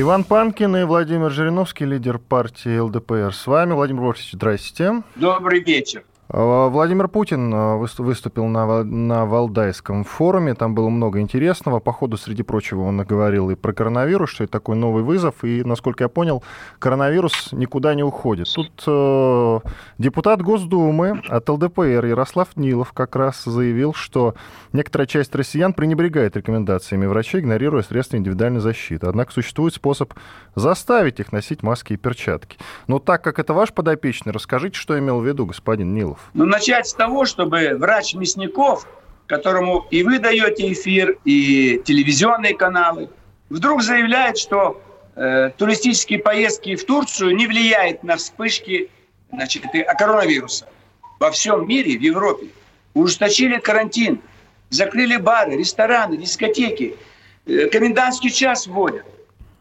Иван Панкин и Владимир Жириновский, лидер партии ЛДПР. С вами Владимир Вольфович, здрасте. Добрый вечер. А, Владимир Путин выс- выступил на, на Валдайском форуме, там было много интересного. По ходу, среди прочего, он говорил и про коронавирус, что это такой новый вызов, и, насколько я понял, коронавирус никуда не уходит. Тут э, депутат Госдумы от ЛДПР Ярослав Нилов как раз заявил, что некоторая часть россиян пренебрегает рекомендациями врачей, игнорируя средства индивидуальной защиты. Однако существует способ заставить их носить маски и перчатки. Но так как это ваш подопечный, расскажите, что имел в виду господин Нилов. Ну, начать с того, чтобы врач Мясников, которому и вы даете эфир, и телевизионные каналы, вдруг заявляет, что э, туристические поездки в Турцию не влияют на вспышки значит, и- а коронавируса. Во всем мире, в Европе, ужесточили карантин, закрыли бары, рестораны, дискотеки, э, комендантский час вводят.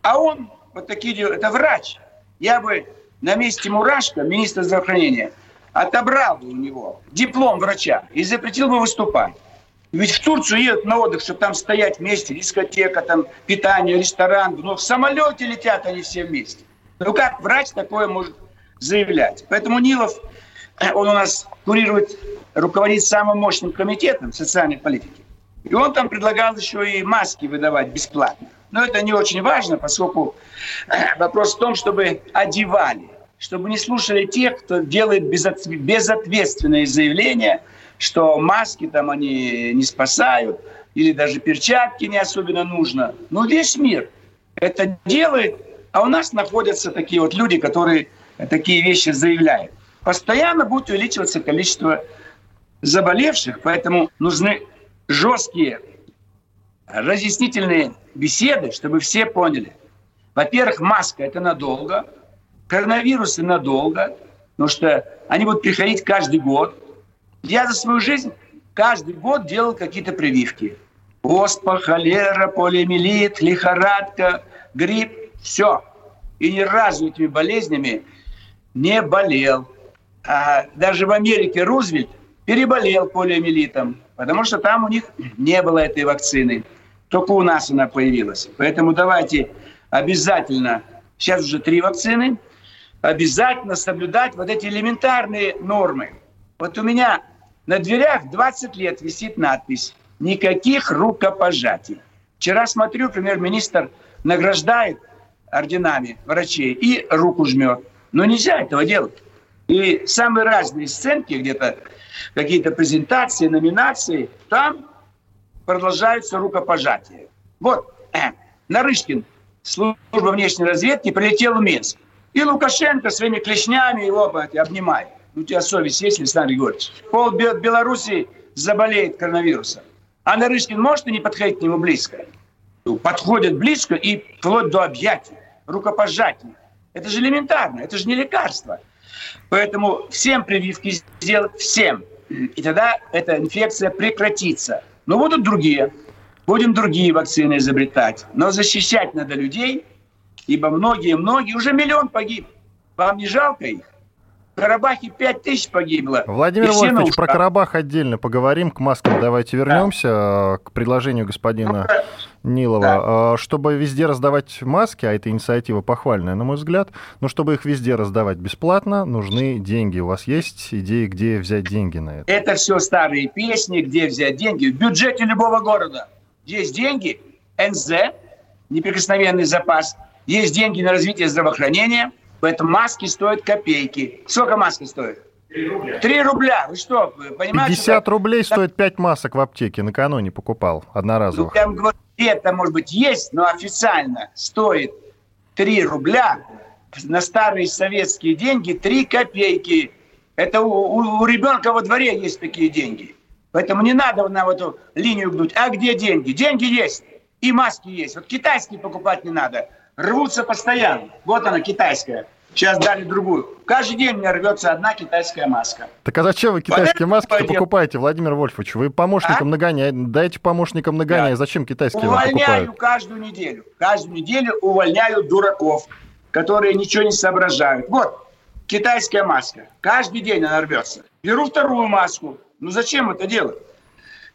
А он, вот такие дела, это врач. Я бы на месте Мурашко, министра здравоохранения, отобрал бы у него диплом врача и запретил бы выступать. Ведь в Турцию едут на отдых, чтобы там стоять вместе, дискотека, там питание, ресторан. Но в самолете летят они все вместе. Ну как врач такое может заявлять? Поэтому Нилов, э, он у нас курирует, руководит самым мощным комитетом социальной политики. И он там предлагал еще и маски выдавать бесплатно. Но это не очень важно, поскольку э, вопрос в том, чтобы одевали, чтобы не слушали тех, кто делает безот- безответственные заявления, что маски там они не спасают, или даже перчатки не особенно нужно. Но весь мир это делает, а у нас находятся такие вот люди, которые такие вещи заявляют. Постоянно будет увеличиваться количество заболевших, поэтому нужны жесткие разъяснительные беседы, чтобы все поняли. Во-первых, маска – это надолго, коронавирусы надолго, потому что они будут приходить каждый год. Я за свою жизнь каждый год делал какие-то прививки. Оспа, холера, полиомиелит, лихорадка, грипп – все. И ни разу этими болезнями не болел. А даже в Америке Рузвельт переболел полиомиелитом, потому что там у них не было этой вакцины. Только у нас она появилась. Поэтому давайте обязательно, сейчас уже три вакцины, обязательно соблюдать вот эти элементарные нормы. Вот у меня на дверях 20 лет висит надпись «Никаких рукопожатий». Вчера смотрю, премьер-министр награждает орденами врачей и руку жмет. Но нельзя этого делать. И самые разные сценки, где-то какие-то презентации, номинации, там продолжаются рукопожатия. Вот, э, Нарышкин, служба внешней разведки, прилетел в Минск. И Лукашенко своими клешнями его обнимает. У тебя совесть есть, Александр Григорьевич? Пол Бе- Беларуси заболеет коронавирусом. А Нарышкин может и не подходить к нему близко? Подходит близко и вплоть до объятий, рукопожатий. Это же элементарно, это же не лекарство. Поэтому всем прививки сделать, всем. И тогда эта инфекция прекратится. Но будут другие. Будем другие вакцины изобретать. Но защищать надо людей, ибо многие-многие, уже миллион погиб. Вам не жалко их? В Карабахе 5 тысяч погибло. Владимир Вольфович, про. Карабах отдельно поговорим. К маскам давайте вернемся, э, к предложению господина Нилова. Э, Чтобы везде раздавать маски, а эта инициатива похвальная, на мой взгляд, но чтобы их везде раздавать бесплатно, нужны деньги. У вас есть идеи, где взять деньги на это? Это все старые песни, где взять деньги. В бюджете любого города есть деньги, НЗ, неприкосновенный запас, есть деньги на развитие здравоохранения, поэтому маски стоят копейки. Сколько маски стоит? Три рубля. Вы что, понимаете? 50 рублей стоит 5 масок в аптеке. Накануне покупал Ну, одноразовых. я вам говорю, это, может быть, есть, но официально стоит 3 рубля. На старые советские деньги 3 копейки. Это у, у- у ребенка во дворе есть такие деньги. Поэтому не надо на эту линию гнуть. А где деньги? Деньги есть. И маски есть. Вот китайские покупать не надо. Рвутся постоянно. Вот она, китайская. Сейчас дали другую. Каждый день мне рвется одна китайская маска. Так а зачем вы китайские вот маски покупаете, Владимир Вольфович? Вы помощникам а? нагоняете, дайте помощникам нагоняя. Да. Зачем китайские увольняю покупают? Увольняю каждую неделю. Каждую неделю увольняю дураков, которые ничего не соображают. Вот, китайская маска. Каждый день она рвется. Беру вторую маску. Ну зачем это делать?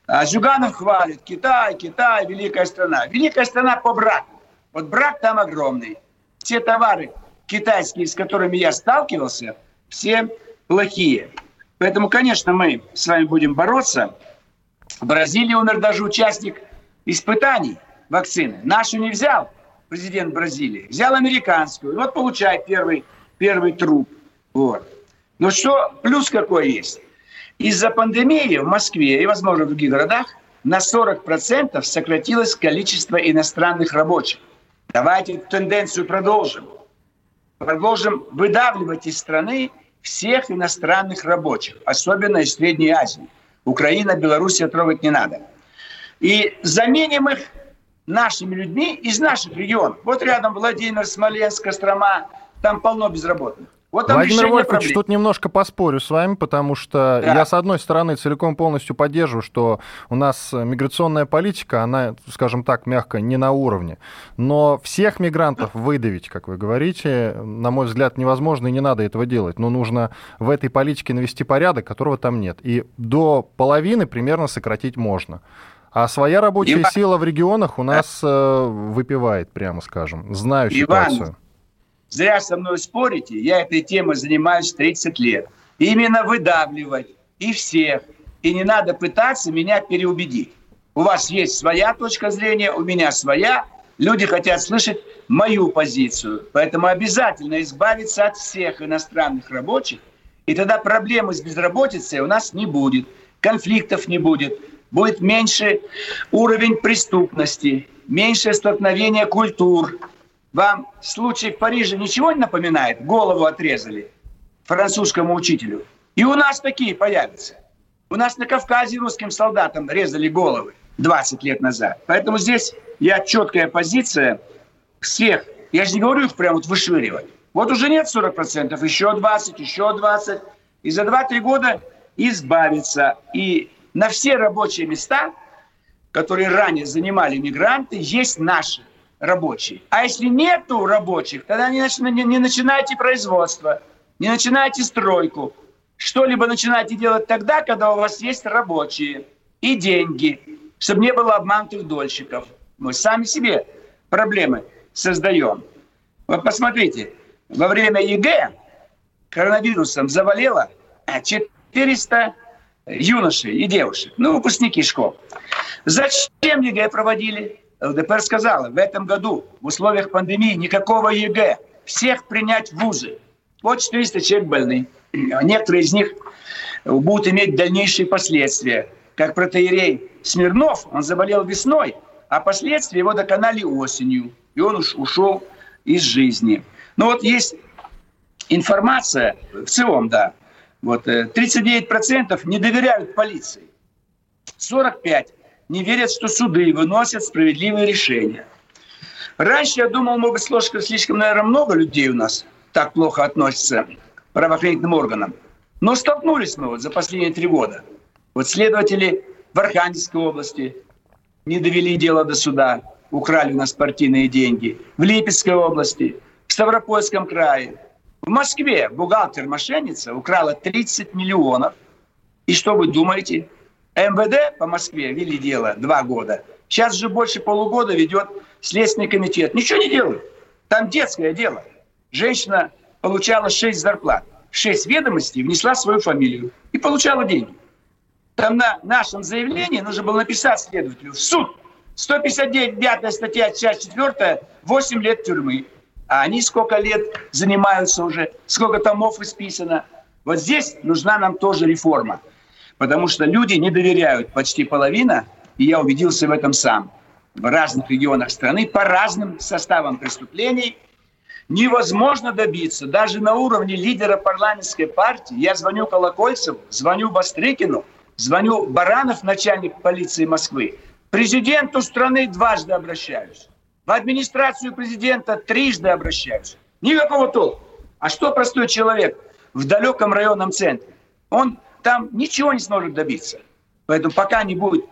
А Зюганов хвалит. Китай, Китай, великая страна. Великая страна по браку. Вот брак там огромный. Все товары китайские, с которыми я сталкивался, все плохие. Поэтому, конечно, мы с вами будем бороться. В Бразилии умер даже участник испытаний вакцины. Нашу не взял президент Бразилии, взял американскую. Вот получает первый, первый труп. Вот. Но что, плюс какой есть? Из-за пандемии в Москве и, возможно, в других городах на 40% сократилось количество иностранных рабочих. Давайте эту тенденцию продолжим. Продолжим выдавливать из страны всех иностранных рабочих, особенно из Средней Азии. Украина, Белоруссия трогать не надо. И заменим их нашими людьми из наших регионов. Вот рядом Владимир, Смоленск, Кострома, там полно безработных. Вот Владимир Вольфович, тут немножко поспорю с вами, потому что да. я, с одной стороны, целиком полностью поддерживаю, что у нас миграционная политика, она, скажем так, мягко, не на уровне. Но всех мигрантов выдавить, как вы говорите, на мой взгляд, невозможно и не надо этого делать. Но нужно в этой политике навести порядок, которого там нет. И до половины примерно сократить можно. А своя рабочая Иван... сила в регионах у нас э, выпивает, прямо скажем. Знаю Иван, ситуацию. Зря со мной спорите, я этой темой занимаюсь 30 лет. Именно выдавливать и всех. И не надо пытаться меня переубедить. У вас есть своя точка зрения, у меня своя. Люди хотят слышать мою позицию. Поэтому обязательно избавиться от всех иностранных рабочих. И тогда проблемы с безработицей у нас не будет. Конфликтов не будет. Будет меньше уровень преступности, меньше столкновения культур, вам случай в Париже ничего не напоминает? Голову отрезали французскому учителю. И у нас такие появятся. У нас на Кавказе русским солдатам резали головы 20 лет назад. Поэтому здесь я четкая позиция всех. Я же не говорю их прямо вот вышвыривать. Вот уже нет 40%, еще 20, еще 20. И за 2-3 года избавиться. И на все рабочие места, которые ранее занимали мигранты, есть наши рабочие. А если нету рабочих, тогда не, не, не начинайте производство, не начинайте стройку. Что-либо начинайте делать тогда, когда у вас есть рабочие и деньги, чтобы не было обманутых дольщиков. Мы сами себе проблемы создаем. Вот посмотрите, во время ЕГЭ коронавирусом заболело 400 юношей и девушек, ну, выпускники школ. Зачем ЕГЭ проводили? ЛДПР сказала, в этом году в условиях пандемии никакого ЕГЭ, всех принять в вузы. Вот 400 человек больны. Некоторые из них будут иметь дальнейшие последствия. Как протоиерей Смирнов, он заболел весной, а последствия его доконали осенью. И он уж ушел из жизни. Но вот есть информация, в целом, да, вот 39% э, не доверяют полиции. 45 не верят, что суды выносят справедливые решения. Раньше я думал, может быть, слишком, наверное, много людей у нас так плохо относятся к правоохранительным органам. Но столкнулись мы вот за последние три года. Вот следователи в Архангельской области не довели дело до суда, украли у нас партийные деньги. В Липецкой области, в Ставропольском крае. В Москве бухгалтер-мошенница украла 30 миллионов. И что вы думаете? МВД по Москве вели дело два года. Сейчас же больше полугода ведет Следственный комитет. Ничего не делают. Там детское дело. Женщина получала 6 зарплат. 6 ведомостей внесла свою фамилию и получала деньги. Там на нашем заявлении нужно было написать следователю в суд. 159 статья, часть 4, 8 лет тюрьмы. А они сколько лет занимаются уже, сколько томов исписано. Вот здесь нужна нам тоже реформа. Потому что люди не доверяют, почти половина, и я убедился в этом сам, в разных регионах страны, по разным составам преступлений, невозможно добиться, даже на уровне лидера парламентской партии, я звоню Колокольцеву, звоню Бастрыкину, звоню Баранов, начальник полиции Москвы, президенту страны дважды обращаюсь. В администрацию президента трижды обращаюсь. Никакого толку. А что простой человек в далеком районном центре? Он там ничего не сможет добиться. Поэтому пока не будет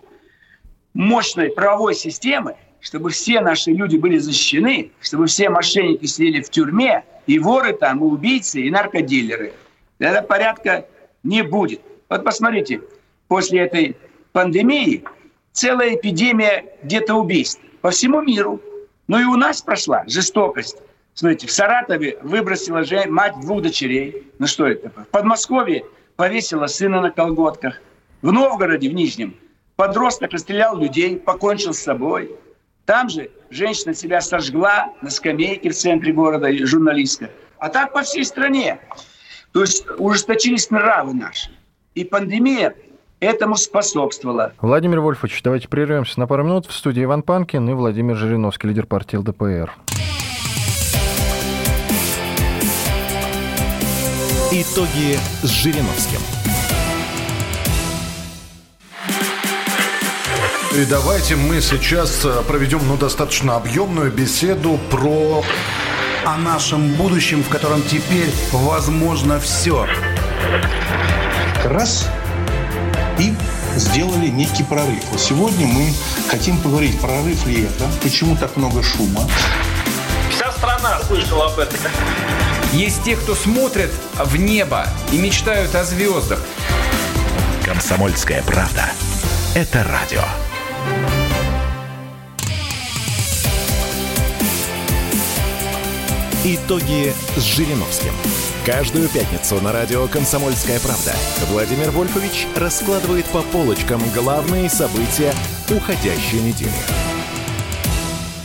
мощной правовой системы, чтобы все наши люди были защищены, чтобы все мошенники сидели в тюрьме, и воры там, и убийцы, и наркодилеры. Этого порядка не будет. Вот посмотрите, после этой пандемии целая эпидемия где-то убийств по всему миру. Ну и у нас прошла жестокость. Смотрите, в Саратове выбросила же мать двух дочерей. Ну что это? В Подмосковье повесила сына на колготках. В Новгороде, в Нижнем, подросток расстрелял людей, покончил с собой. Там же женщина себя сожгла на скамейке в центре города, журналистка. А так по всей стране. То есть ужесточились нравы наши. И пандемия этому способствовала. Владимир Вольфович, давайте прервемся на пару минут. В студии Иван Панкин и Владимир Жириновский, лидер партии ЛДПР. Итоги с Жириновским. И давайте мы сейчас э, проведем ну, достаточно объемную беседу про... О нашем будущем, в котором теперь возможно все. Раз и сделали некий прорыв. Вот сегодня мы хотим поговорить, прорыв ли это, почему так много шума. Вся страна слышала об этом. Есть те, кто смотрят в небо и мечтают о звездах. Комсомольская правда. Это радио. Итоги с Жириновским. Каждую пятницу на радио «Комсомольская правда» Владимир Вольфович раскладывает по полочкам главные события уходящей недели.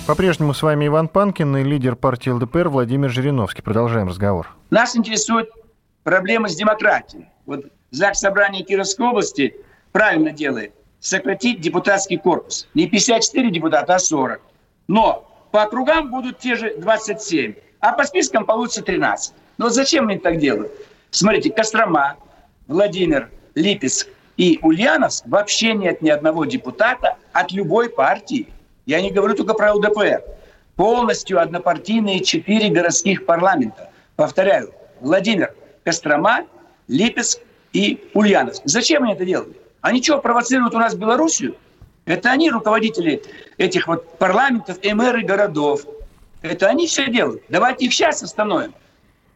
По-прежнему с вами Иван Панкин и лидер партии ЛДПР Владимир Жириновский. Продолжаем разговор. Нас интересует проблема с демократией. Вот ЗАГС Собрания Кировской области правильно делает. Сократить депутатский корпус. Не 54 депутата, а 40. Но по округам будут те же 27 а по спискам получится 13. Но зачем они так делают? Смотрите, Кострома, Владимир, Липецк и Ульяновск вообще нет ни одного депутата от любой партии. Я не говорю только про ЛДПР. Полностью однопартийные четыре городских парламента. Повторяю, Владимир, Кострома, Липецк и Ульяновск. Зачем они это делают? Они что, провоцируют у нас Белоруссию? Это они руководители этих вот парламентов и мэры городов. Это они все делают. Давайте их сейчас остановим.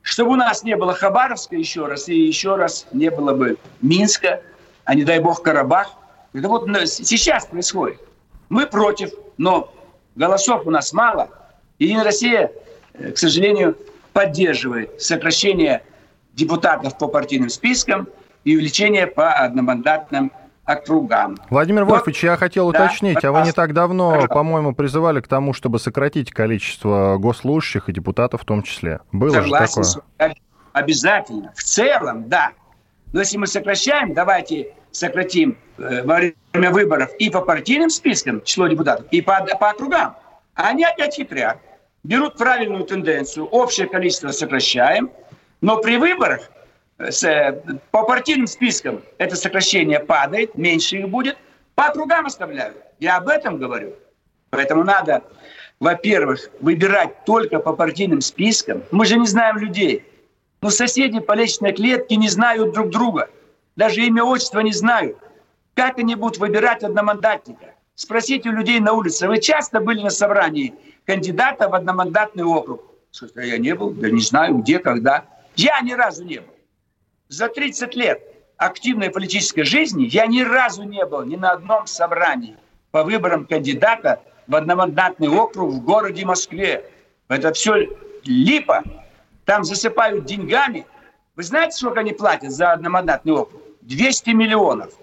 Чтобы у нас не было Хабаровска еще раз, и еще раз не было бы Минска, а не дай бог Карабах. Это вот сейчас происходит. Мы против, но голосов у нас мало. Единая Россия, э, к сожалению, поддерживает сокращение депутатов по партийным спискам и увеличение по одномандатным округам. Владимир вот, Вольфович, я хотел да, уточнить, а вы не так давно, по-моему, призывали к тому, чтобы сократить количество госслужащих и депутатов в том числе. Было Согласен, же такое? Обязательно. В целом, да. Но если мы сокращаем, давайте сократим э, во время выборов и по партийным спискам число депутатов, и по, по округам. А они опять хитрят. Берут правильную тенденцию, общее количество сокращаем, но при выборах с, э, по партийным спискам это сокращение падает, меньше их будет, по округам оставляют. Я об этом говорю. Поэтому надо, во-первых, выбирать только по партийным спискам. Мы же не знаем людей. Ну, соседи по лестничной клетке не знают друг друга. Даже имя, отчество не знают. Как они будут выбирать одномандатника? Спросите у людей на улице, вы часто были на собрании кандидата в одномандатный округ? Что я не был, да не знаю, где, когда. Я ни разу не был за 30 лет активной политической жизни я ни разу не был ни на одном собрании по выборам кандидата в одномандатный округ в городе Москве. Это все липа. Там засыпают деньгами. Вы знаете, сколько они платят за одномандатный округ? 200 миллионов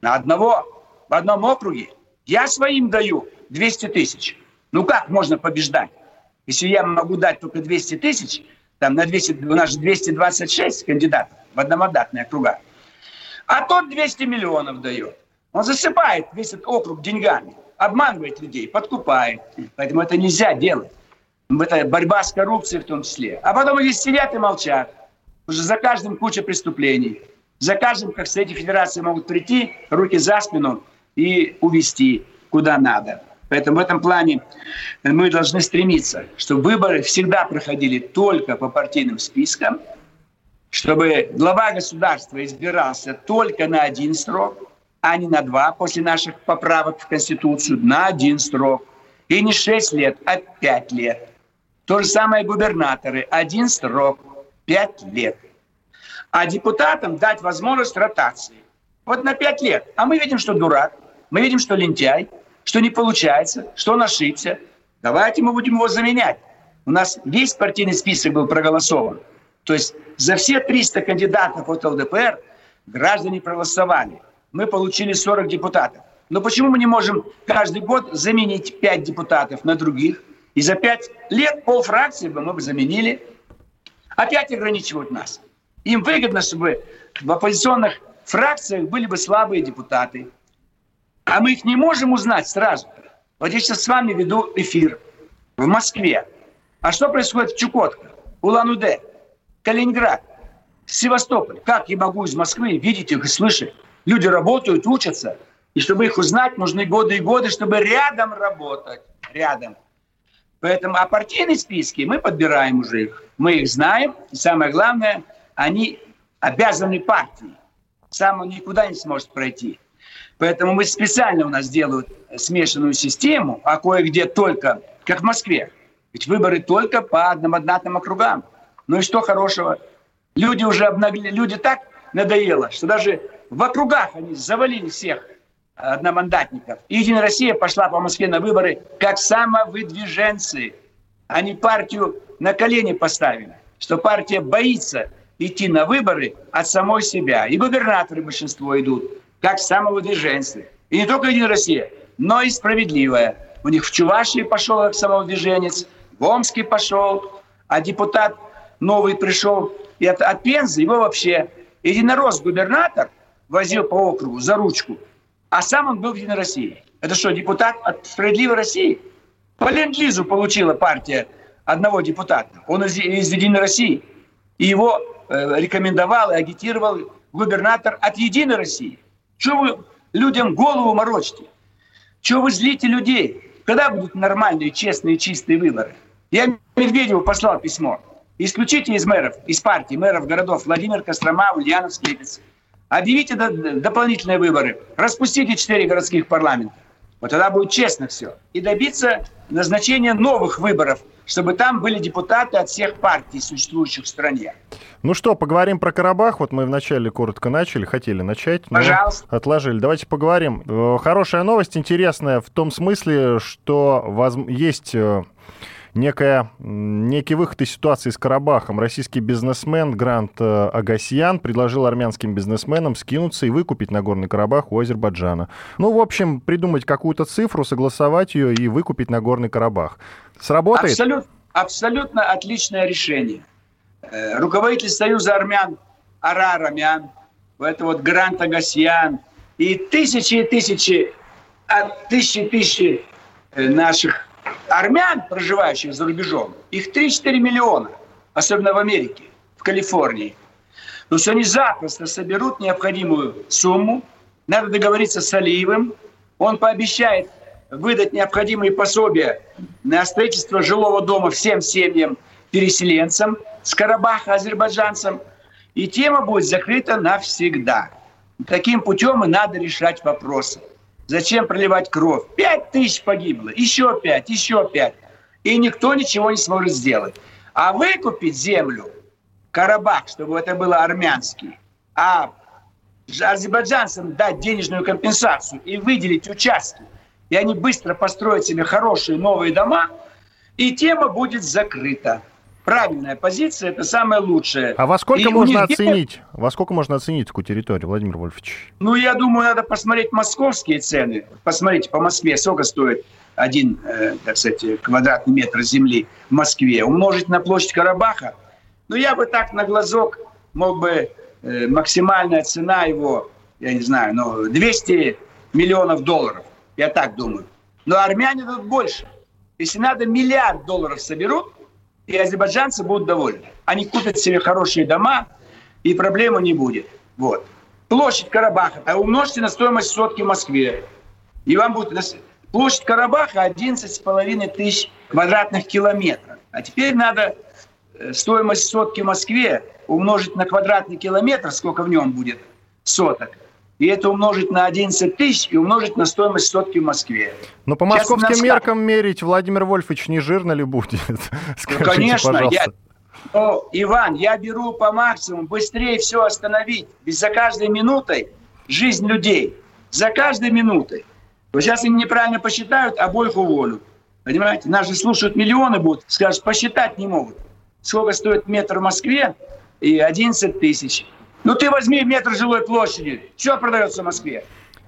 на одного в одном округе. Я своим даю 200 тысяч. Ну как можно побеждать? Если я могу дать только 200 тысяч, там на 200, у нас же 226 кандидатов в одномандатные округа. А тот 200 миллионов дает. Он засыпает весь этот округ деньгами, обманывает людей, подкупает. Поэтому это нельзя делать. Это борьба с коррупцией в том числе. А потом они сидят и молчат. Уже за каждым куча преступлений. За каждым, как Совете Федерации могут прийти, руки за спину и увести куда надо. Поэтому в этом плане мы должны стремиться, чтобы выборы всегда проходили только по партийным спискам, чтобы глава государства избирался только на один срок, а не на два после наших поправок в Конституцию, на один срок. И не шесть лет, а пять лет. То же самое губернаторы. Один срок, пять лет. А депутатам дать возможность ротации. Вот на пять лет. А мы видим, что дурак. Мы видим, что лентяй, что не получается, что он ошибся. Давайте мы будем его заменять. У нас весь партийный список был проголосован. То есть за все 300 кандидатов от ЛДПР граждане проголосовали. Мы получили 40 депутатов. Но почему мы не можем каждый год заменить 5 депутатов на других? И за 5 лет полфракции бы мы бы заменили. Опять ограничивают нас. Им выгодно, чтобы в оппозиционных фракциях были бы слабые депутаты. А мы их не можем узнать сразу. Вот я сейчас с вами веду эфир в Москве. А что происходит в Чукотке, Улан-Удэ, Калининград, Севастополь? Как я могу из Москвы видеть их и слышать? Люди работают, учатся. И чтобы их узнать, нужны годы и годы, чтобы рядом работать. Рядом. Поэтому, а партийные списки мы подбираем уже их. Мы их знаем. И самое главное, они обязаны партии. Сам он никуда не сможет пройти. Поэтому мы специально у нас делают смешанную систему, а кое-где только, как в Москве. Ведь выборы только по одномандатным округам. Ну и что хорошего? Люди уже обнаглели, люди так надоело, что даже в округах они завалили всех одномандатников. И Единая Россия пошла по Москве на выборы как самовыдвиженцы. Они партию на колени поставили, что партия боится идти на выборы от самой себя. И губернаторы большинство идут, как самовыдвиженцы. И не только Единая Россия, но и справедливая. У них в Чувашии пошел как самовыдвиженец, в Омске пошел, а депутат новый пришел. И от, от Пензы его вообще единорос губернатор возил по округу за ручку, а сам он был в Единой России. Это что, депутат от Справедливой России? По ленд получила партия одного депутата. Он из, из Единой России. И его рекомендовал и агитировал губернатор от «Единой России». Что вы людям голову морочите? Чего вы злите людей? Когда будут нормальные, честные, чистые выборы? Я Медведеву послал письмо. Исключите из мэров, из партии мэров городов Владимир Кострома, Ульяновск, Липец. Объявите дополнительные выборы. Распустите четыре городских парламента. Вот тогда будет честно все. И добиться назначения новых выборов, чтобы там были депутаты от всех партий, существующих в стране. Ну что, поговорим про Карабах. Вот мы вначале коротко начали, хотели начать, но Пожалуйста. отложили. Давайте поговорим. Э, хорошая новость, интересная в том смысле, что воз... есть э, некая, некий выход из ситуации с Карабахом. Российский бизнесмен Грант э, Агасьян предложил армянским бизнесменам скинуться и выкупить Нагорный Карабах у Азербайджана. Ну, в общем, придумать какую-то цифру, согласовать ее и выкупить Нагорный Карабах. Сработает? Абсолют, абсолютно отличное решение. Э, руководитель Союза армян Арар Армян, это вот Грант Агасьян и тысячи и тысячи, а тысячи и тысячи э, наших армян, проживающих за рубежом, их 3-4 миллиона, особенно в Америке, в Калифорнии. То есть они запросто соберут необходимую сумму, надо договориться с Алиевым, он пообещает выдать необходимые пособия на строительство жилого дома всем семьям – переселенцам с Карабаха, азербайджанцам, и тема будет закрыта навсегда. Таким путем и надо решать вопросы. Зачем проливать кровь? Пять тысяч погибло, еще пять, еще пять. И никто ничего не сможет сделать. А выкупить землю, Карабах, чтобы это было армянский, а азербайджанцам дать денежную компенсацию и выделить участки, и они быстро построят себе хорошие новые дома, и тема будет закрыта правильная позиция, это самое лучшее. А во сколько и можно оценить? Во сколько можно оценить такую территорию, Владимир Вольфович? Ну, я думаю, надо посмотреть московские цены. Посмотрите, по Москве сколько стоит один, э, так сказать, квадратный метр земли в Москве. Умножить на площадь Карабаха. Ну, я бы так на глазок мог бы э, максимальная цена его, я не знаю, ну, 200 миллионов долларов. Я так думаю. Но армяне тут больше. Если надо миллиард долларов соберут, и азербайджанцы будут довольны. Они купят себе хорошие дома, и проблемы не будет. Вот. Площадь Карабаха. А умножьте на стоимость сотки в Москве. И вам будет Площадь Карабаха 11,5 тысяч квадратных километров. А теперь надо э, стоимость сотки в Москве умножить на квадратный километр, сколько в нем будет соток, и это умножить на 11 тысяч и умножить на стоимость сотки в Москве. Но по Сейчас московским нас- меркам мерить, Владимир Вольфович, не жирно ли будет? Скажите, Ну, конечно, пожалуйста. я, но, Иван, я беру по максимуму, быстрее все остановить. Ведь за каждой минутой жизнь людей. За каждой минутой. Вот сейчас они неправильно посчитают, обоих уволю. Понимаете? Нас же слушают миллионы будут, скажут, посчитать не могут. Сколько стоит метр в Москве и 11 тысяч. Ну ты возьми метр жилой площади. Что продается в Москве?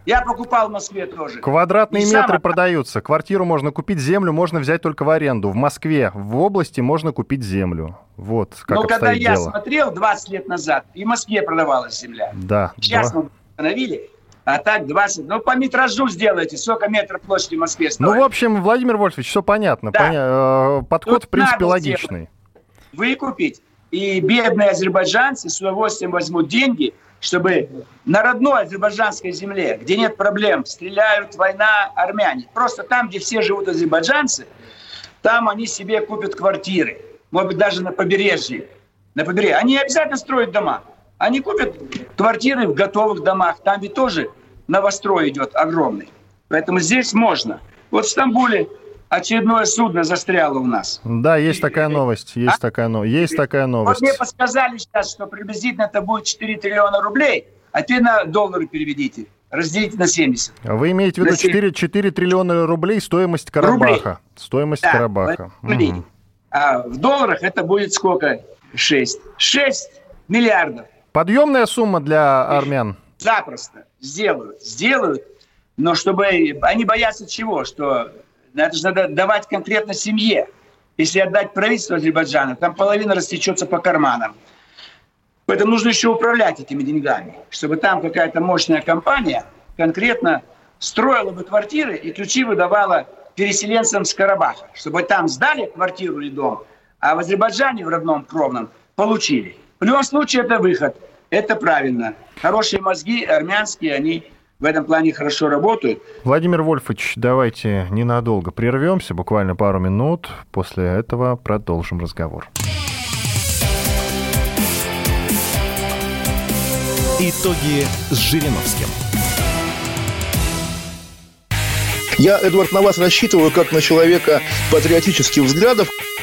Я покупал в Москве тоже. Квадратные И метры самое- продаются. Квартиру можно купить, землю можно взять только в аренду. В Москве, в области можно купить землю. Вот как Но когда я дело. смотрел 20 лет назад, и в Москве продавалась земля. Да. Сейчас два- мы установили, а так 20. Ну, по метражу сделайте, сколько метров площади в Москве стоит. Ну, в общем, Владимир Вольфович, все понятно. Да. Поня- э, Подход, Тут в принципе, логичный. Выкупить, и бедные азербайджанцы с удовольствием возьмут деньги, чтобы на родной азербайджанской земле, где нет проблем, стреляют, война, армяне. Просто там, где все живут азербайджанцы, там они себе купят квартиры. Может быть, даже на побережье. На побережье. Они обязательно строят дома. Они купят квартиры в готовых домах. Там ведь тоже новострой идет огромный. Поэтому здесь можно. Вот в Стамбуле очередное судно застряло у нас. Да, есть такая новость. Есть такая, но... есть такая Вот новость. мне подсказали сейчас, что приблизительно это будет 4 триллиона рублей, а теперь на доллары переведите. Разделите на 70. Вы имеете в виду на семь- 4, 4 триллиона рублей стоимость Карабаха. Стоимость Да, Карабаха. вот рублей. Мгм. А в долларах это будет сколько? 6. 6 миллиардов. Подъемная сумма для армян. Запросто. Сделают. Сделают. Но чтобы... Они боятся чего? Что это же надо давать конкретно семье. Если отдать правительству Азербайджана, там половина растечется по карманам. Поэтому нужно еще управлять этими деньгами, чтобы там какая-то мощная компания конкретно строила бы квартиры и ключи выдавала переселенцам с Карабаха, чтобы там сдали квартиру или дом, а в Азербайджане в родном кровном получили. В любом случае это выход, это правильно. Хорошие мозги армянские, они в этом плане хорошо работают. Владимир Вольфович, давайте ненадолго прервемся, буквально пару минут. После этого продолжим разговор. Итоги с Жириновским. Я, Эдвард, на вас рассчитываю как на человека патриотических взглядов.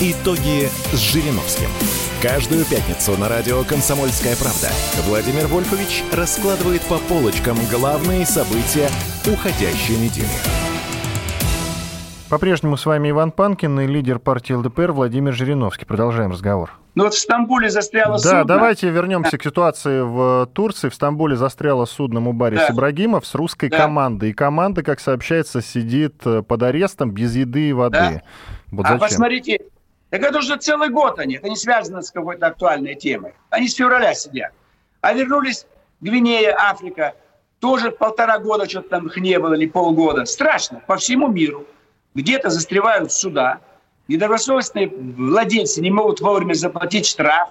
Итоги с Жириновским. Каждую пятницу на радио «Комсомольская правда» Владимир Вольфович раскладывает по полочкам главные события уходящей недели. По-прежнему с вами Иван Панкин и лидер партии ЛДПР Владимир Жириновский. Продолжаем разговор. Ну вот в Стамбуле застряло Да, судно. давайте вернемся к ситуации в Турции. В Стамбуле застряло судно Мубарис Да. Ибрагимов с русской Да. командой. И команда, как сообщается, сидит э, под арестом без еды и воды. Да. Вот а зачем? посмотрите, так это уже целый год они, это не связано с какой-то актуальной темой. Они с февраля сидят. А вернулись Гвинея, Африка, тоже полтора года что-то там их не было, или полгода. Страшно, по всему миру. Где-то застревают суда, недобросовестные владельцы не могут вовремя заплатить штраф,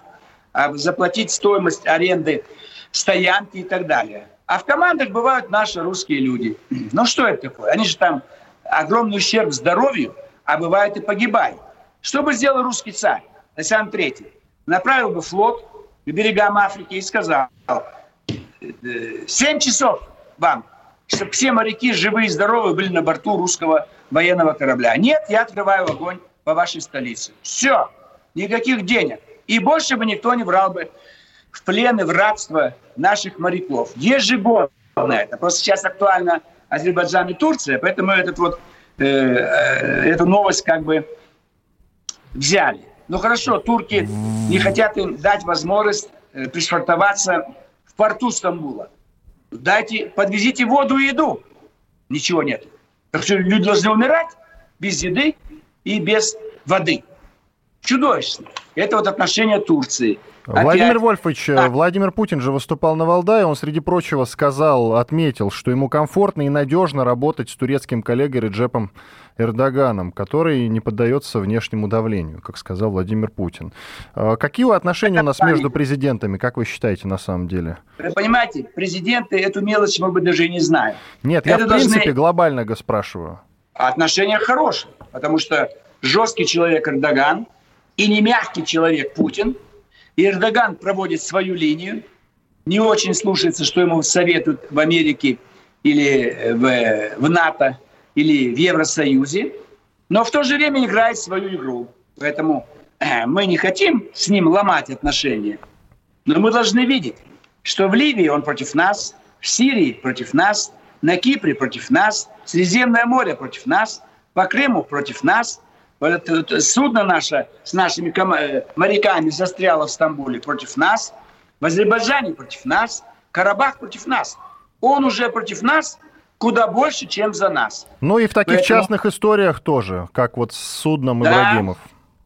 а заплатить стоимость аренды стоянки и так далее. А в командах бывают наши русские люди. Ну что это такое? Они же там огромный ущерб здоровью, а бывает и погибают. Что бы сделал русский царь Александр III? Направил бы флот к берегам Африки и сказал, «Э, семь часов вам, чтобы все моряки живые и здоровые были на борту русского военного корабля. Нет, я открываю огонь по вашей столице. Все, никаких денег. И больше бы никто не брал бы в плен и в рабство наших моряков. Ежегодно это. Просто сейчас актуально Азербайджан и Турция, поэтому этот вот, э, э, эту новость как бы взяли. Ну хорошо, турки не хотят им дать возможность э, пришвартоваться в порту Стамбула. Дайте, подвезите воду и еду. Ничего нет. Так что люди должны умирать без еды и без воды. Чудовищно. Это вот отношение Турции. Владимир Опять... Вольфович, да. Владимир Путин же выступал на Валдае, он, среди прочего, сказал, отметил, что ему комфортно и надежно работать с турецким коллегой Реджепом Эрдоганом, который не поддается внешнему давлению, как сказал Владимир Путин. А какие отношения у нас между президентами, как вы считаете, на самом деле? Вы понимаете, президенты эту мелочь, мы бы даже и не знаем. Нет, Это я в принципе должны... глобально спрашиваю. Отношения хорошие, потому что жесткий человек Эрдоган и не мягкий человек Путин – и Эрдоган проводит свою линию, не очень слушается, что ему советуют в Америке или в, в НАТО, или в Евросоюзе, но в то же время играет свою игру. Поэтому э, мы не хотим с ним ломать отношения, но мы должны видеть, что в Ливии он против нас, в Сирии против нас, на Кипре против нас, Средиземное море против нас, по Крыму против нас – судно наше с нашими э, моряками застряло в Стамбуле против нас, в Азербайджане против нас, Карабах против нас. Он уже против нас куда больше, чем за нас. Ну и в таких Поэтому... частных историях тоже, как вот с судном да. Ибрагимов.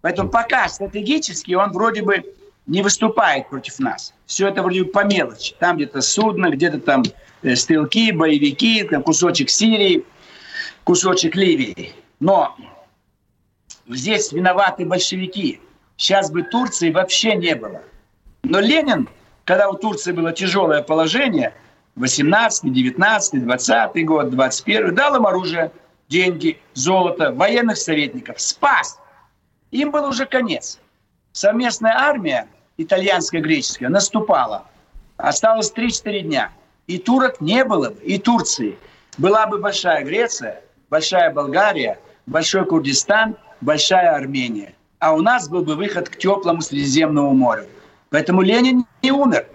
Поэтому пока стратегически он вроде бы не выступает против нас. Все это вроде бы по мелочи. Там где-то судно, где-то там э, стрелки, боевики, там кусочек Сирии, кусочек Ливии. Но здесь виноваты большевики. Сейчас бы Турции вообще не было. Но Ленин, когда у Турции было тяжелое положение, 18, 19, 20 год, 21, дал им оружие, деньги, золото, военных советников. Спас! Им был уже конец. Совместная армия, итальянская, греческая, наступала. Осталось 3-4 дня. И турок не было бы, и Турции. Была бы большая Греция, большая Болгария, большой Курдистан – большая Армения. А у нас был бы выход к теплому Средиземному морю. Поэтому Ленин не умер.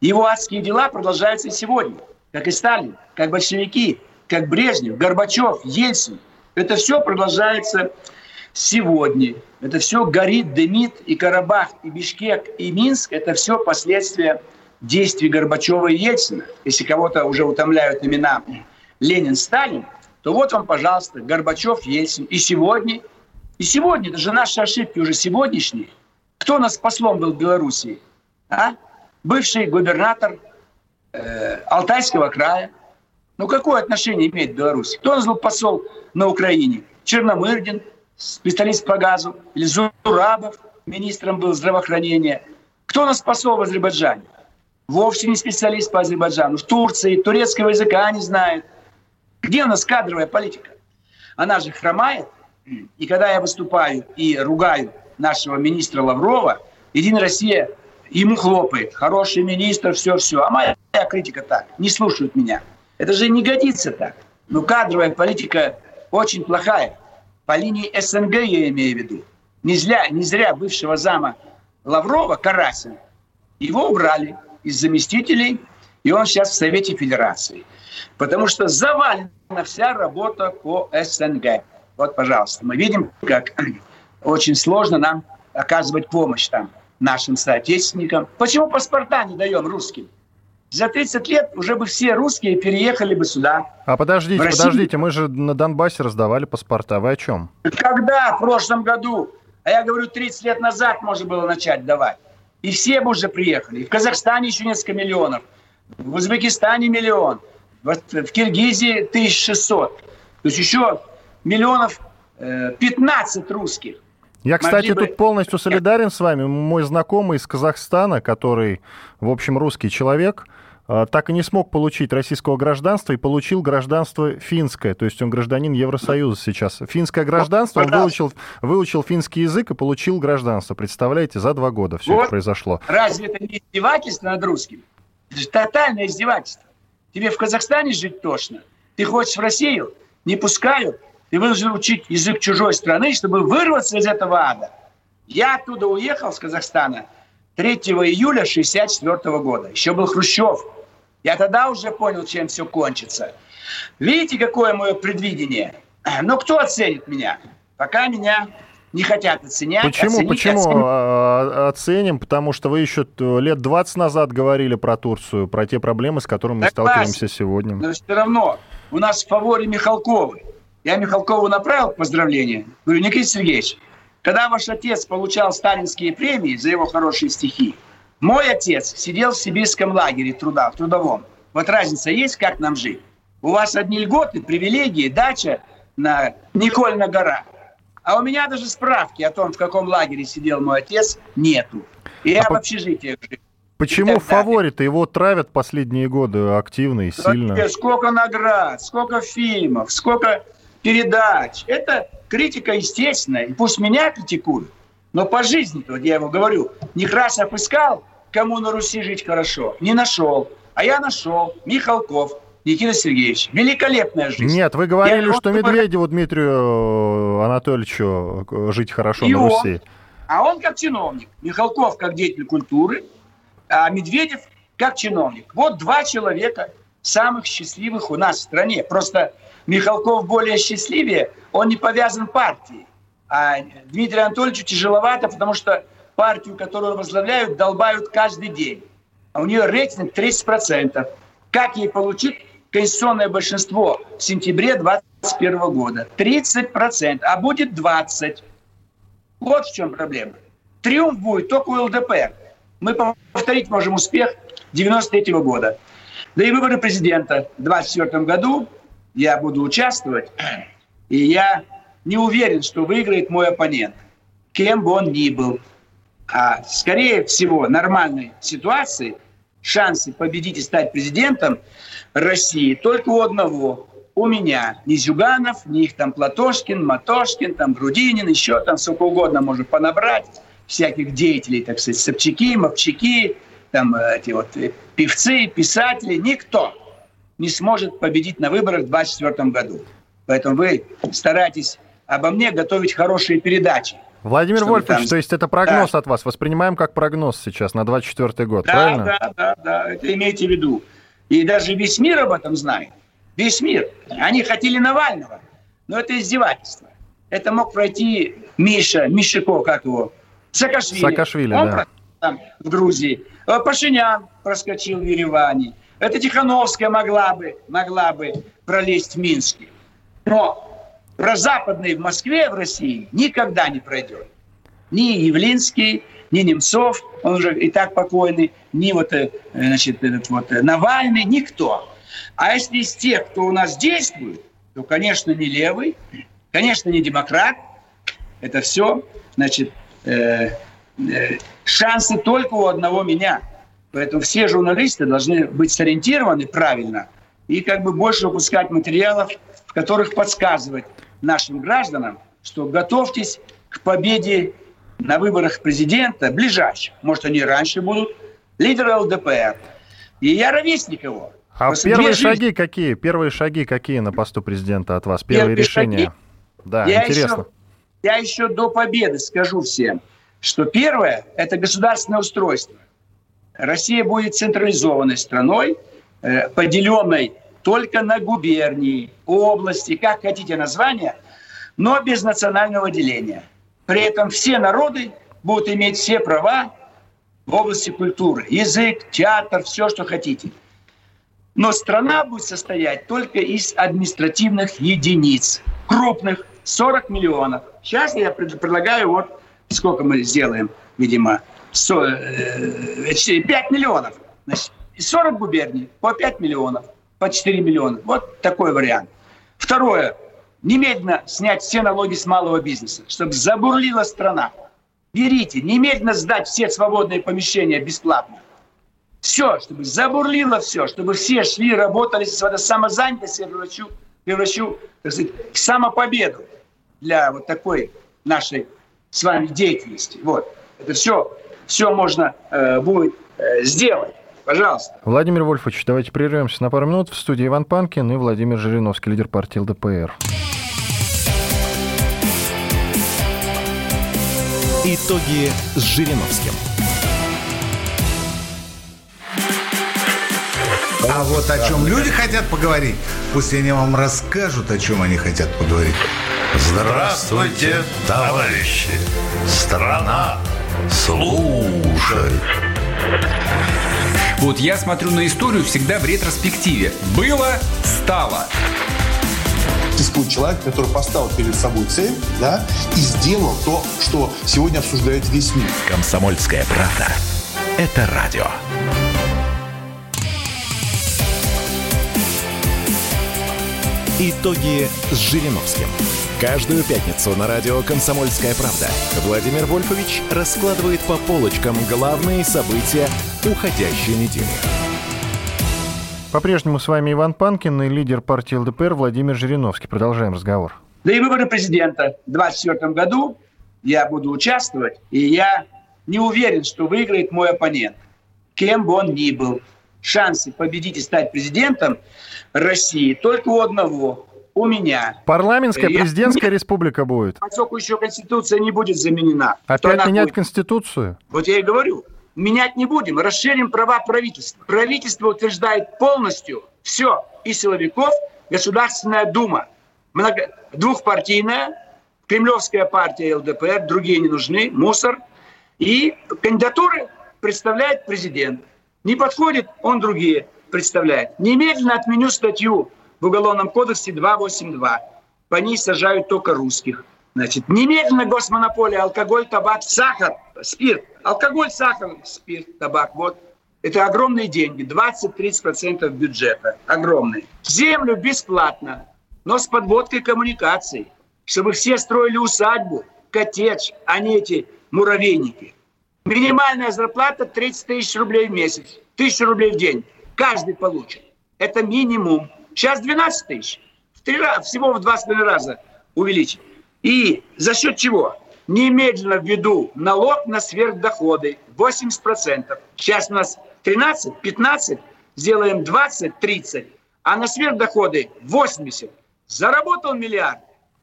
Его адские дела продолжаются и сегодня. Как и Сталин, как большевики, как Брежнев, Горбачев, Ельцин. Это все продолжается сегодня. Это все горит, дымит. И Карабах, и Бишкек, и Минск – это все последствия действий Горбачева и Ельцина. Если кого-то уже утомляют имена Ленин, Сталин, то вот вам, пожалуйста, Горбачев, Ельцин. И сегодня и сегодня, это же наши ошибки уже сегодняшние. Кто у нас послом был в Белоруссии? А? Бывший губернатор э, Алтайского края. Ну, какое отношение имеет Беларусь? Кто у нас был посол на Украине? Черномырдин, специалист по газу, или Зурабов, министром был здравоохранения. Кто у нас посол в Азербайджане? Вовсе не специалист по Азербайджану. В Турции турецкого языка не знает. Где у нас кадровая политика? Она же хромает – и когда я выступаю и ругаю нашего министра Лаврова, Единая Россия ему хлопает. Хороший министр, все-все. А моя критика так. Не слушают меня. Это же не годится так. Но кадровая политика очень плохая. По линии СНГ я имею в виду. Не зря, не зря бывшего зама Лаврова, Карасина, его убрали из заместителей, и он сейчас в Совете Федерации. Потому что завалена вся работа по СНГ. Вот, пожалуйста, мы видим, как очень сложно нам оказывать помощь там нашим соотечественникам. Почему паспорта не даем русским? За 30 лет уже бы все русские переехали бы сюда. А подождите, подождите, мы же на Донбассе раздавали паспорта. Вы о чем? Когда? В прошлом году. А я говорю, 30 лет назад можно было начать давать. И все бы уже приехали. И в Казахстане еще несколько миллионов. В Узбекистане миллион. В, Киргизии 1600. То есть еще миллионов 15 э, русских. Я, кстати, бы... тут полностью солидарен с вами. Мой знакомый из Казахстана, который, в общем, русский человек, э, так и не смог получить российского гражданства и получил гражданство финское. То есть он гражданин Евросоюза сейчас. Финское гражданство, он выучил, выучил финский язык и получил гражданство. Представляете, за два года все вот. это произошло. Разве это не издевательство над русским? Это же тотальное издевательство. Тебе в Казахстане жить тошно? Ты хочешь в Россию? Не пускают? Ты вынужден учить язык чужой страны, чтобы вырваться из этого ада. Я оттуда уехал, с Казахстана, 3 июля 1964 года. Еще был Хрущев. Я тогда уже понял, чем все кончится. Видите, какое мое предвидение? Но кто оценит меня? Пока меня не хотят оценять. Почему? оценить, Почему оценить. а, оценим? Потому что вы еще лет 20 назад говорили про Турцию, про те проблемы, с которыми мы Согласен. сталкиваемся сегодня. Но все равно у нас в фаворе Михалковы. Я Михалкову направил поздравления. Говорю, Никита Сергеевич, когда ваш отец получал сталинские премии за его хорошие стихи, мой отец сидел в сибирском лагере труда, в трудовом. Вот разница есть, как нам жить? У вас одни льготы, привилегии, дача на Никольна гора. А у меня даже справки о том, в каком лагере сидел мой отец, нету. И я А в по- общежитии жил. Почему в фаворе-то его травят последние годы активно и сильно? Сколько наград, сколько фильмов, сколько передач. Это критика естественная. И пусть меня критикуют. Но по жизни, вот я ему говорю, Некрасов искал, кому на Руси жить хорошо. Не нашел. А я нашел. Михалков, Никита Сергеевич. Великолепная жизнь. Нет, вы говорили, Я- что он- Медведеву Дмитрию Анатольевичу жить хорошо И на он. Руси. А он как чиновник. Михалков как деятель культуры, а Медведев как чиновник. Вот два человека самых счастливых у нас в стране. Просто Михалков более счастливее, он не повязан партией. А Дмитрию Анатольевичу тяжеловато, потому что партию, которую возглавляют, долбают каждый день. А у нее рейтинг 30%. Как ей получить конституционное большинство в сентябре 2021 года? 30%, а будет 20%. Вот в чем проблема. Триумф будет только у ЛДПР. Мы повторить можем успех 93 года. Да и выборы президента в 2024 году я буду участвовать. И я не уверен, что выиграет мой оппонент, кем бы он ни был. А скорее всего, нормальной ситуации шансы победить и стать президентом России только у одного. У меня. Ни Зюганов, ни их там Платошкин, Матошкин, там Грудинин, еще там сколько угодно можно понабрать. Всяких деятелей, так сказать, Собчаки, Мовчаки, там э, эти вот э, певцы, писатели. Никто не сможет победить на выборах в 2024 году. Поэтому вы старайтесь обо мне готовить хорошие передачи. Владимир Вольфович, там- то есть это прогноз от вас. Воспринимаем как прогноз сейчас на 24 год, Да, правильно? да, да, да, это имейте в виду. И даже весь мир об этом знает. Весь мир. Они хотели Навального, но это издевательство. Это мог пройти Миша, Мишико, как его, Саакашвили. Саакашвили, Он да. там, в Грузии. Пашинян проскочил в Ереване. Это Тихановская могла бы, могла бы пролезть в Минске. Но про западные в Москве, в России никогда не пройдет. Ни Явлинский, ни Немцов, он уже и так покойный, ни вот, э, значит, этот вот э, Навальный, никто. А если из тех, кто у нас действует, то, конечно, не левый, конечно, не демократ. Это все, значит, э, э, шансы только у одного меня. Поэтому все журналисты должны быть сориентированы правильно и как бы больше выпускать материалов, в которых подсказывать нашим гражданам, что готовьтесь к победе на выборах президента ближайших. Может, они раньше будут. Лидера ЛДПР. И я ровесник его. А Просто первые жизни. шаги какие? Первые шаги какие на посту президента от вас? Первые Первые решения? шаги? Да, я интересно. Еще, я еще до победы скажу всем, что первое – это государственное устройство. Россия будет централизованной страной, э, поделенной только на губернии, области, как хотите названия, но без национального деления. При этом все народы будут иметь все права в области культуры. Язык, театр, все, что хотите. Но страна будет состоять только из административных единиц. Крупных 40 миллионов. Сейчас я пред- предлагаю, вот сколько мы сделаем, видимо, 5 миллионов. Значит, и 40 губерний по 5 миллионов, по 4 миллиона. Вот такой вариант. Второе. Немедленно снять все налоги с малого бизнеса, чтобы забурлила страна. Берите, немедленно сдать все свободные помещения бесплатно. Все, чтобы забурлило все, чтобы все шли, работали, самозанятость я превращу, превращу так сказать, в самопобеду для вот такой нашей с вами деятельности. Вот. Это все, все можно э, будет э, сделать. Пожалуйста. Владимир Вольфович, давайте прервемся на пару минут. В студии Иван Панкин и Владимир Жириновский, лидер партии ЛДПР. Итоги с Жириновским. А вот о чем люди хотят поговорить, пусть они вам расскажут, о чем они хотят поговорить. Здравствуйте, товарищи! Страна служит! Вот я смотрю на историю всегда в ретроспективе. Было, стало. Существует человек, который поставил перед собой цель, да, и сделал то, что сегодня обсуждает весь мир. Комсомольская правда. Это радио. Итоги с Жириновским. Каждую пятницу на радио «Комсомольская правда» Владимир Вольфович раскладывает по полочкам главные события уходящей недели. По-прежнему с вами Иван Панкин и лидер партии ЛДПР Владимир Жириновский. Продолжаем разговор. Да и выборы президента в 2024 году я буду участвовать, и я не уверен, что выиграет мой оппонент, кем бы он ни был. Шансы победить и стать президентом России только у одного, у меня. Парламентская, Я- президентская республика будет. Поскольку еще Конституция не будет заменена. Опять менять будет. Конституцию? Вот я и говорю, менять не будем, расширим права правительства. Правительство утверждает полностью все, и силовиков, Государственная Дума, много... двухпартийная, Кремлевская партия ЛДПР, другие не нужны, мусор. И кандидатуры представляет президент. Не подходит, он другие представляет. Немедленно отменю статью в Уголовном кодексе 282. По ней сажают только русских. Значит, немедленно госмонополия, алкоголь, табак, сахар, спирт. Алкоголь, сахар, спирт, табак. Вот. Это огромные деньги. 20-30% бюджета. Огромные. Землю бесплатно, но с подводкой коммуникаций. Чтобы все строили усадьбу, коттедж, а не эти муравейники. Минимальная зарплата 30 тысяч рублей в месяц. Тысячу рублей в день. Каждый получит. Это минимум. Сейчас 12 тысяч. В три раза, всего в два с половиной раза увеличить. И за счет чего? Немедленно введу налог на сверхдоходы 80%. Сейчас у нас 13, 15, сделаем 20, 30, а на сверхдоходы 80. Заработал миллиард,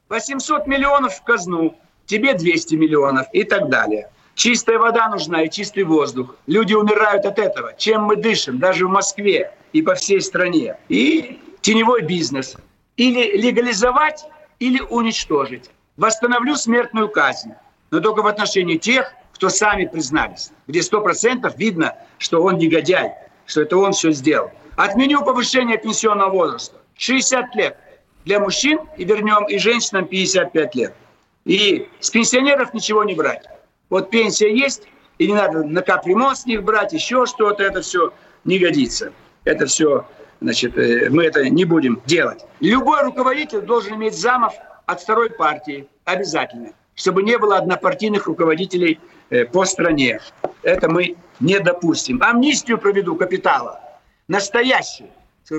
800 миллионов в казну, тебе 200 миллионов и так далее. Чистая вода нужна и чистый воздух. Люди умирают от этого. Чем мы дышим, даже в Москве и по всей стране. И теневой бизнес. Или легализовать, или уничтожить. Восстановлю смертную казнь. Но только в отношении тех, кто сами признались. Где 100% видно, что он негодяй, что это он все сделал. Отменю повышение пенсионного возраста. 60 лет для мужчин и вернем и женщинам 55 лет. И с пенсионеров ничего не брать. Вот пенсия есть, и не надо на капремонт с них брать, еще что-то, это все не годится. Это все, значит, э, мы это не будем делать. Любой руководитель должен иметь замов от второй партии, обязательно, чтобы не было однопартийных руководителей э, по стране. Это мы не допустим. Амнистию проведу капитала, настоящую.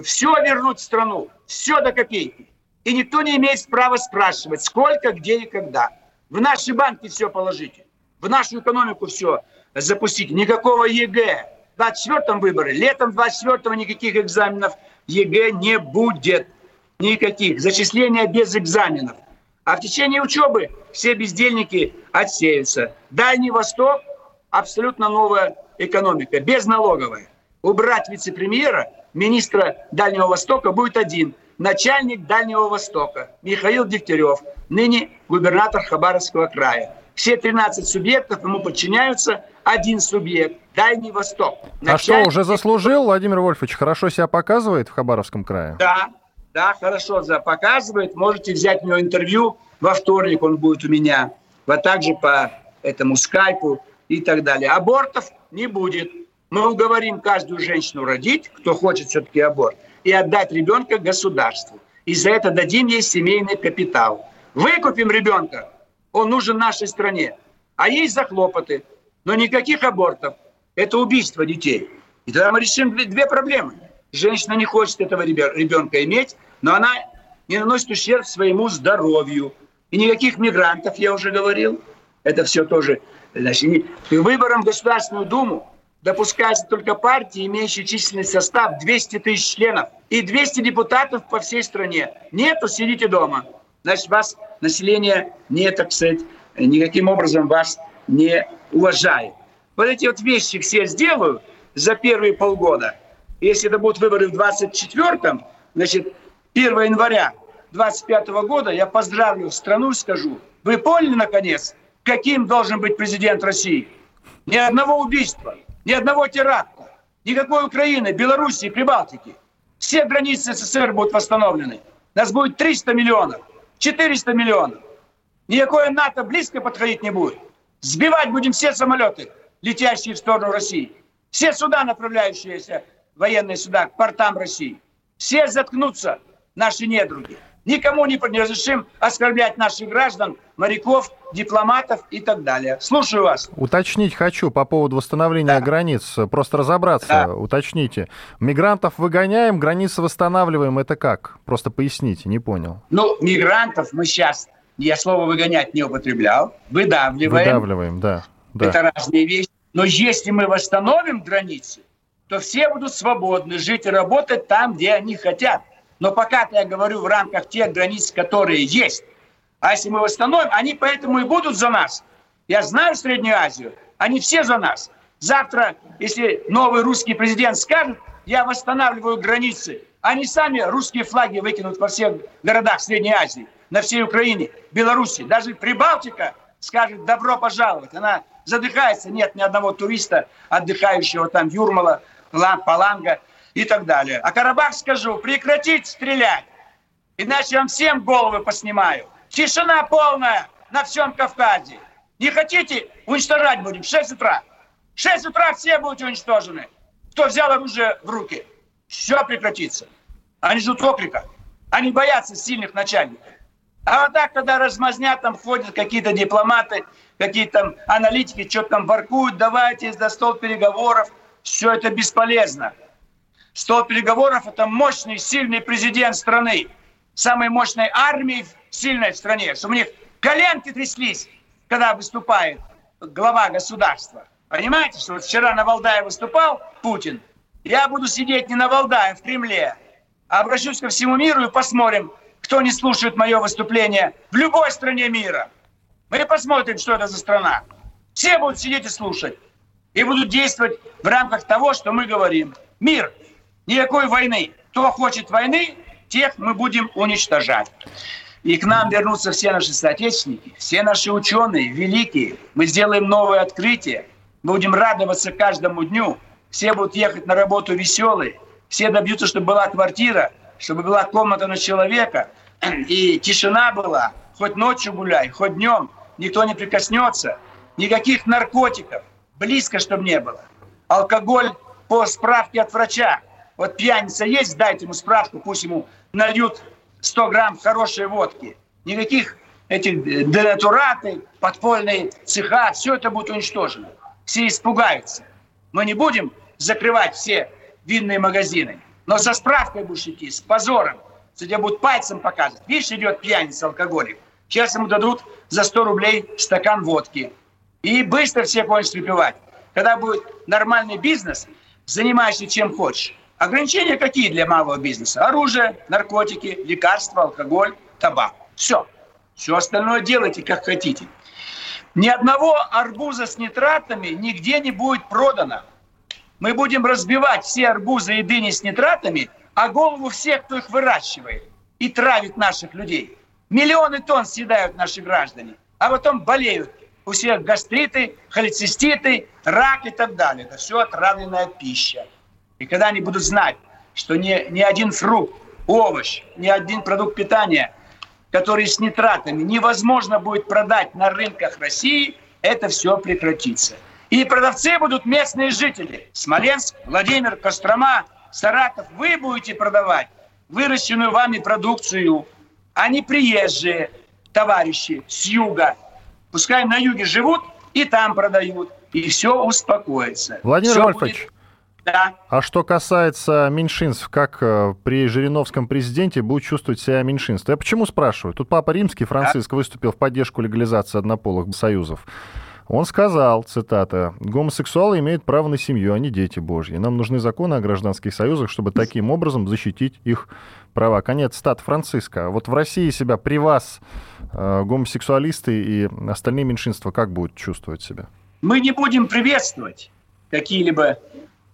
Все вернуть в страну, все до копейки. И никто не имеет права спрашивать, сколько, где и когда. В наши банки все положите. В нашу экономику все запустите. Никакого ЕГЭ. В 24-м выборы. Летом 24-го никаких экзаменов ЕГЭ не будет. Никаких. Зачисления без экзаменов. А в течение учебы все бездельники отсеются. Дальний Восток – абсолютно новая экономика, безналоговая. Убрать вице-премьера, министра Дальнего Востока будет один – начальник Дальнего Востока Михаил Дегтярев, ныне губернатор Хабаровского края. Все 13 субъектов ему подчиняются, один субъект – Дальний Восток. А что, уже заслужил Владимир Вольфович? Хорошо себя показывает в Хабаровском крае? Да, да, хорошо за- показывает. Можете взять у него интервью. Во вторник он будет у меня. А также по этому скайпу и так далее. Абортов не будет. Мы уговорим каждую женщину родить, кто хочет все-таки аборт, и отдать ребенка государству. И за это дадим ей семейный капитал. Выкупим ребенка, он нужен нашей стране. А есть захлопоты, но никаких абортов. Это убийство детей. И тогда мы решим две, проблемы. Женщина не хочет этого ребенка иметь, но она не наносит ущерб своему здоровью. И никаких мигрантов, я уже говорил. Это все тоже. Значит, и- выбором в Государственную Думу допускается только партии, имеющие численный состав 200 тысяч членов и 200 депутатов по всей стране. Нету, сидите дома. Значит, вас население не, так сказать, никаким образом вас не уважает. Вот эти вот вещи все сделаю за первые полгода. Если это будут выборы в 24-м, значит, 1 января 25 года я поздравлю страну и скажу, вы поняли, наконец, каким должен быть президент России? Ни одного убийства, ни одного теракта, никакой Украины, Белоруссии, Прибалтики. Все границы СССР будут восстановлены. Нас будет 300 миллионов, 400 миллионов. Никакое НАТО близко подходить не будет. Сбивать будем все самолеты, летящие в сторону России. Все суда, направляющиеся, военные суда, к портам России. Все заткнутся, наши недруги. Никому не разрешим оскорблять наших граждан, моряков, дипломатов и так далее. Слушаю вас. Уточнить хочу по поводу восстановления да. границ. Просто разобраться. Да. Уточните. Мигрантов выгоняем, границы восстанавливаем. Это как? Просто поясните, не понял. Ну, мигрантов мы сейчас, я слово выгонять не употреблял, выдавливаем. Выдавливаем, да. Да. Это разные вещи. Но если мы восстановим границы, то все будут свободны жить и работать там, где они хотят. Но пока я говорю в рамках тех границ, которые есть. А если мы восстановим, они поэтому и будут за нас. Я знаю Среднюю Азию, они все за нас. Завтра, если новый русский президент скажет, я восстанавливаю границы, они сами русские флаги выкинут во всех городах Средней Азии, на всей Украине, Беларуси. Даже Прибалтика скажет добро пожаловать. Она задыхается, нет ни одного туриста, отдыхающего там Юрмала, Паланга и так далее. А Карабах скажу, прекратить стрелять, иначе я вам всем головы поснимаю. Тишина полная на всем Кавказе. Не хотите, уничтожать будем в 6 утра. В 6 утра все будут уничтожены. Кто взял оружие в руки. Все прекратится. Они ждут окрика. Они боятся сильных начальников. А вот так, когда размазнят, там ходят какие-то дипломаты, какие-то там аналитики, что-то там воркуют, давайте за стол переговоров. Все это бесполезно. Стол переговоров – это мощный, сильный президент страны, самой мощной армии сильной в стране, чтобы у них коленки тряслись, когда выступает глава государства. Понимаете, что вот вчера на Валдае выступал Путин, я буду сидеть не на Валдае, а в Кремле, а обращусь ко всему миру и посмотрим, кто не слушает мое выступление в любой стране мира. Мы посмотрим, что это за страна. Все будут сидеть и слушать. И будут действовать в рамках того, что мы говорим. Мир – Никакой войны. Кто хочет войны, тех мы будем уничтожать. И к нам вернутся все наши соотечественники, все наши ученые, великие. Мы сделаем новое открытие. Мы будем радоваться каждому дню. Все будут ехать на работу веселые. Все добьются, чтобы была квартира, чтобы была комната на человека. И тишина была. Хоть ночью гуляй, хоть днем. Никто не прикоснется. Никаких наркотиков. Близко, чтобы не было. Алкоголь по справке от врача. Вот пьяница есть, дайте ему справку, пусть ему нальют 100 грамм хорошей водки. Никаких этих денатураты, подпольные цеха, все это будет уничтожено. Все испугаются. Мы не будем закрывать все винные магазины, но со справкой будешь идти, с позором. Тебя будут пальцем показывать. Видишь, идет пьяница, алкоголик. Сейчас ему дадут за 100 рублей стакан водки. И быстро все кончат выпивать. Когда будет нормальный бизнес, занимаешься чем хочешь. Ограничения какие для малого бизнеса? Оружие, наркотики, лекарства, алкоголь, табак. Все. Все остальное делайте, как хотите. Ни одного арбуза с нитратами нигде не будет продано. Мы будем разбивать все арбузы и дыни с нитратами, а голову всех, кто их выращивает и травит наших людей. Миллионы тонн съедают наши граждане, а потом болеют. У всех гастриты, холециститы, рак и так далее. Это все отравленная пища. И когда они будут знать, что ни, ни один фрукт, овощ, ни один продукт питания, который с нитратами невозможно будет продать на рынках России, это все прекратится. И продавцы будут местные жители. Смоленск, Владимир, Кострома, Саратов. Вы будете продавать выращенную вами продукцию, а не приезжие товарищи с юга. Пускай на юге живут и там продают. И все успокоится. Владимир все Вольфович, будет да. А что касается меньшинств, как э, при Жириновском президенте будет чувствовать себя меньшинство? Я почему спрашиваю? Тут Папа Римский, Франциск, да. выступил в поддержку легализации однополых союзов. Он сказал, цитата, «Гомосексуалы имеют право на семью, они дети Божьи. Нам нужны законы о гражданских союзах, чтобы таким образом защитить их права». Конец стат Франциска. Вот в России себя при вас э, гомосексуалисты и остальные меньшинства как будут чувствовать себя? Мы не будем приветствовать какие-либо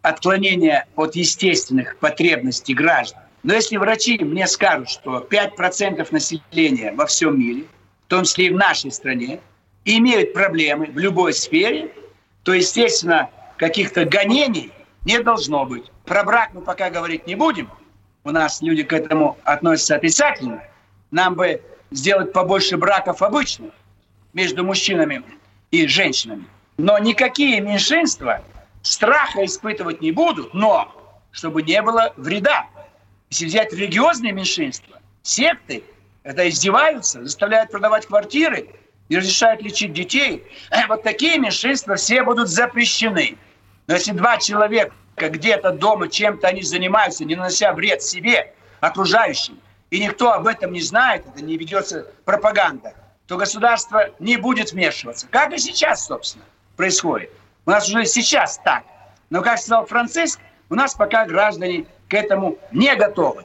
отклонения от естественных потребностей граждан. Но если врачи мне скажут, что 5% населения во всем мире, в том числе и в нашей стране, имеют проблемы в любой сфере, то, естественно, каких-то гонений не должно быть. Про брак мы пока говорить не будем. У нас люди к этому относятся отрицательно. Нам бы сделать побольше браков обычных между мужчинами и женщинами. Но никакие меньшинства страха испытывать не будут, но чтобы не было вреда. Если взять религиозные меньшинства, секты, это издеваются, заставляют продавать квартиры, не разрешают лечить детей. Вот такие меньшинства все будут запрещены. Но если два человека где-то дома чем-то они занимаются, не нанося вред себе, окружающим, и никто об этом не знает, это не ведется пропаганда, то государство не будет вмешиваться. Как и сейчас, собственно, происходит. У нас уже сейчас так. Но, как сказал Франциск, у нас пока граждане к этому не готовы.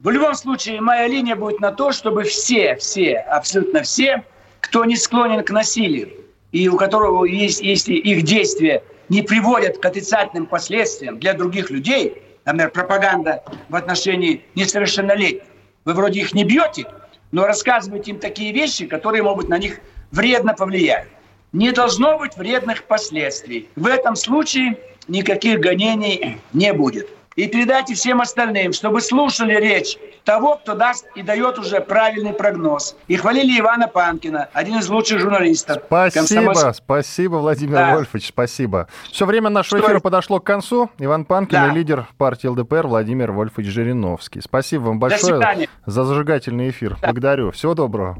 В любом случае, моя линия будет на то, чтобы все, все, абсолютно все, кто не склонен к насилию, и у которого есть, если их действия не приводят к отрицательным последствиям для других людей, например, пропаганда в отношении несовершеннолетних, вы вроде их не бьете, но рассказываете им такие вещи, которые могут на них вредно повлиять. Не должно быть вредных последствий. В этом случае никаких гонений не будет и передайте всем остальным, чтобы слушали речь того, кто даст и дает уже правильный прогноз. И хвалили Ивана Панкина, один из лучших журналистов. Спасибо, Комсомольск... спасибо, Владимир да. Вольфович, спасибо. Все время нашего что эфира это? подошло к концу. Иван Панкин да. и лидер партии ЛДПР Владимир Вольфович Жириновский. Спасибо вам большое за зажигательный эфир. Да. Благодарю. Всего доброго.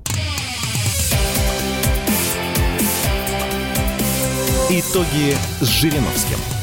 Итоги с Жириновским.